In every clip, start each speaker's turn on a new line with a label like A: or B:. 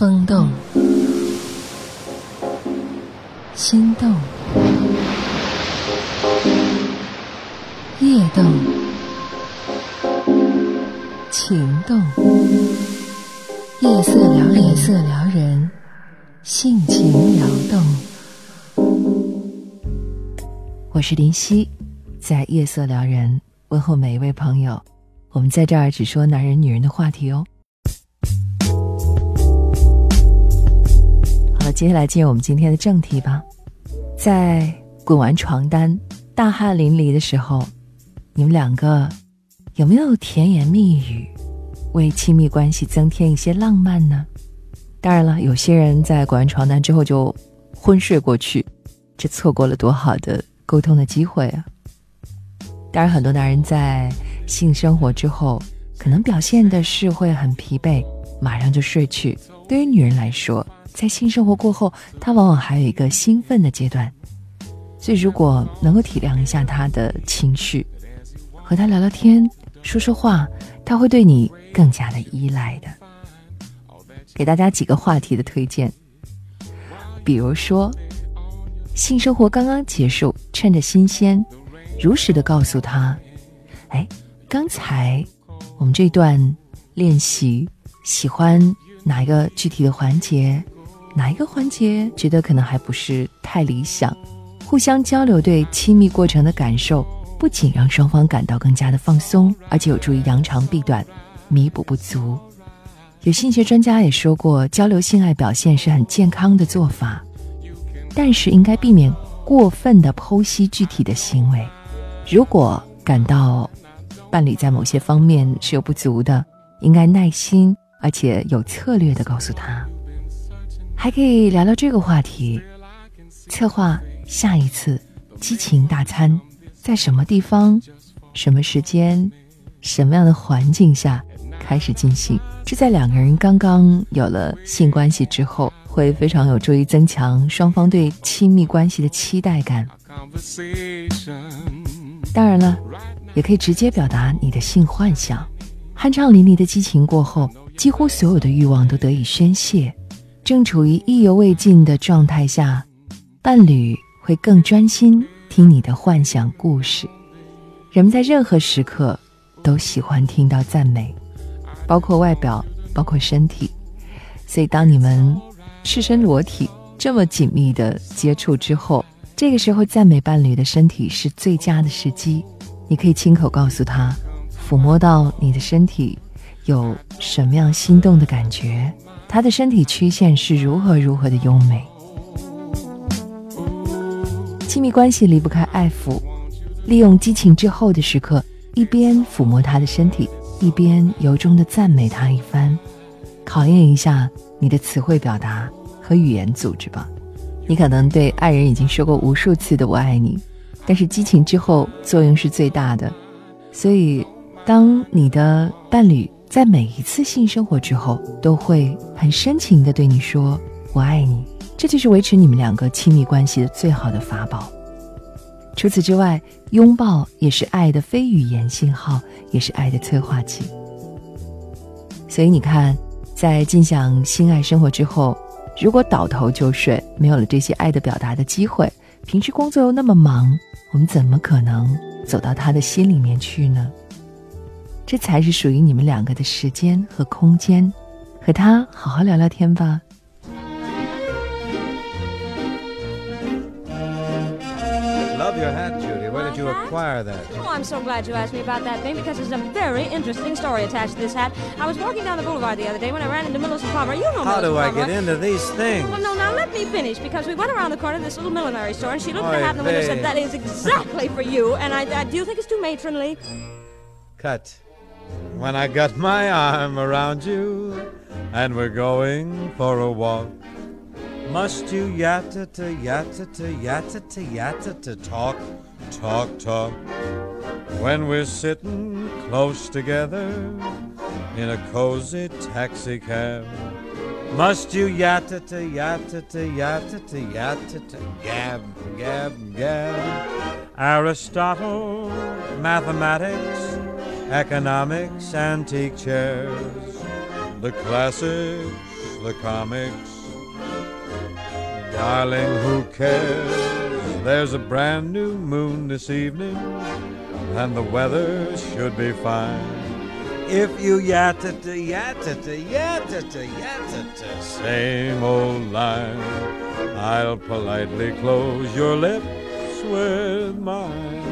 A: 风动，心动，夜动，情动，夜色撩人，夜色撩人，性情撩动。我是林夕，在夜色撩人问候每一位朋友。我们在这儿只说男人、女人的话题哦。接下来进入我们今天的正题吧。在滚完床单、大汗淋漓的时候，你们两个有没有甜言蜜语，为亲密关系增添一些浪漫呢？当然了，有些人在滚完床单之后就昏睡过去，这错过了多好的沟通的机会啊！当然，很多男人在性生活之后，可能表现的是会很疲惫，马上就睡去。对于女人来说，在性生活过后，他往往还有一个兴奋的阶段。所以，如果能够体谅一下他的情绪，和他聊聊天、说说话，他会对你更加的依赖的。给大家几个话题的推荐，比如说，性生活刚刚结束，趁着新鲜，如实的告诉他：“哎。”刚才我们这段练习，喜欢哪一个具体的环节？哪一个环节觉得可能还不是太理想？互相交流对亲密过程的感受，不仅让双方感到更加的放松，而且有助于扬长避短，弥补不足。有性学专家也说过，交流性爱表现是很健康的做法，但是应该避免过分的剖析具体的行为。如果感到伴侣在某些方面是有不足的，应该耐心而且有策略的告诉他。还可以聊聊这个话题，策划下一次激情大餐，在什么地方、什么时间、什么样的环境下开始进行？这在两个人刚刚有了性关系之后，会非常有助于增强双方对亲密关系的期待感。当然了。也可以直接表达你的性幻想，酣畅淋漓的激情过后，几乎所有的欲望都得以宣泄。正处于意犹未尽的状态下，伴侣会更专心听你的幻想故事。人们在任何时刻都喜欢听到赞美，包括外表，包括身体。所以，当你们赤身裸体这么紧密的接触之后，这个时候赞美伴侣的身体是最佳的时机。你可以亲口告诉他，抚摸到你的身体有什么样心动的感觉，他的身体曲线是如何如何的优美。亲密关系离不开爱抚，利用激情之后的时刻，一边抚摸他的身体，一边由衷的赞美他一番，考验一下你的词汇表达和语言组织吧。你可能对爱人已经说过无数次的“我爱你”。但是激情之后作用是最大的，所以当你的伴侣在每一次性生活之后都会很深情的对你说“我爱你”，这就是维持你们两个亲密关系的最好的法宝。除此之外，拥抱也是爱的非语言信号，也是爱的催化剂。所以你看，在尽享性爱生活之后，如果倒头就睡，没有了这些爱的表达的机会，平时工作又那么忙。我们怎么可能走到他的心里面去呢？这才是属于你们两个的时间和空间，和他好好聊聊天吧。
B: Love your hat, Judy. Where did you acquire that?
C: Oh, I'm so glad you asked me about that thing because there's a very interesting story attached to this hat. I was walking down the boulevard the other day when I ran into Miller's Plumber. You know
B: How
C: Miller's
B: do I
C: Plumber.
B: get into these things?
C: Well, no, now let me finish because we went around the corner of this little millinery store and she looked at
B: Oy
C: the hat in the window and said,
B: vey.
C: That is exactly for you. And I, I do you think it's too matronly?
B: Cut. When I got my arm around you and we're going for a walk. Must you yatta to yatta to yatta to yatta to talk, talk, talk? When we're sitting close together in a cozy taxi cab. Must you yatta to yatta to yatta to yatta to gab, gab, gab? Aristotle, mathematics, economics, antique chairs, the classics, the comics. Darling, who cares? There's a brand new moon this evening, and the weather should be fine. If you yatta-ta, yatta-ta, yatta-ta, yatta-ta, same old line, I'll politely close your lips with mine.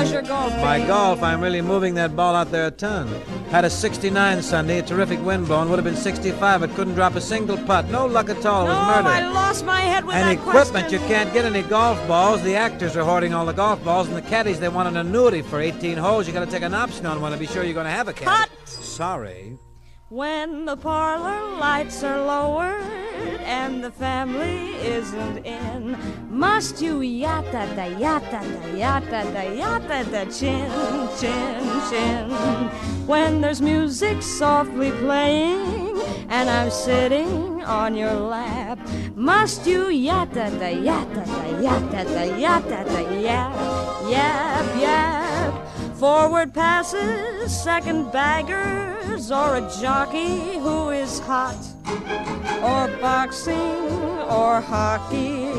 C: How's your golf?
B: My golf, I'm really moving that ball out there a ton. Had a 69 Sunday, a terrific wind blowing, would have been 65, but couldn't drop a single putt. No luck at all, it
C: No,
B: was murder.
C: I lost my head with
B: and
C: that
B: equipment,
C: question.
B: you can't get any golf balls. The actors are hoarding all the golf balls, and the caddies, they want an annuity for 18 holes. You gotta take an option on one to be sure you're gonna have a caddy.
C: Cut!
B: Sorry.
C: When the parlor lights are lowered and the family isn't in, must you yatta da yatta da yatta da yatta da chin chin chin? When there's music softly playing and I'm sitting on your lap, must you yatta da yatta da yatta da yatta da yap yap yap? Forward passes, second baggers, or a jockey who is hot, or boxing or hockey,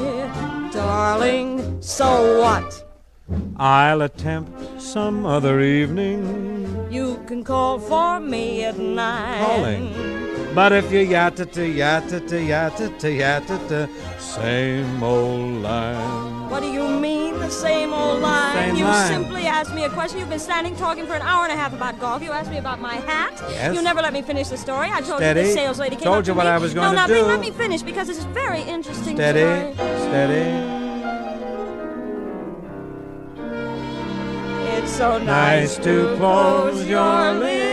C: darling, so what?
B: I'll attempt some other evening
C: You can call for me at nine.
B: calling. But if you yatta-ta, yatta-ta, yatta-ta, yatta-ta, same old line.
C: What do you mean, same old line?
B: Same
C: you
B: line.
C: simply asked me a question. You've been standing talking for an hour and a half about golf. You asked me about my hat.
B: Yes.
C: You never let me finish the story. I told you
B: Steady.
C: the sales lady came
B: Told
C: up
B: you
C: to
B: what
C: me.
B: I was
C: no,
B: gonna
C: now,
B: do.
C: let me finish because this is very interesting
B: Steady,
C: story.
B: steady.
C: It's so
B: Nice
C: nice,
B: to close your lips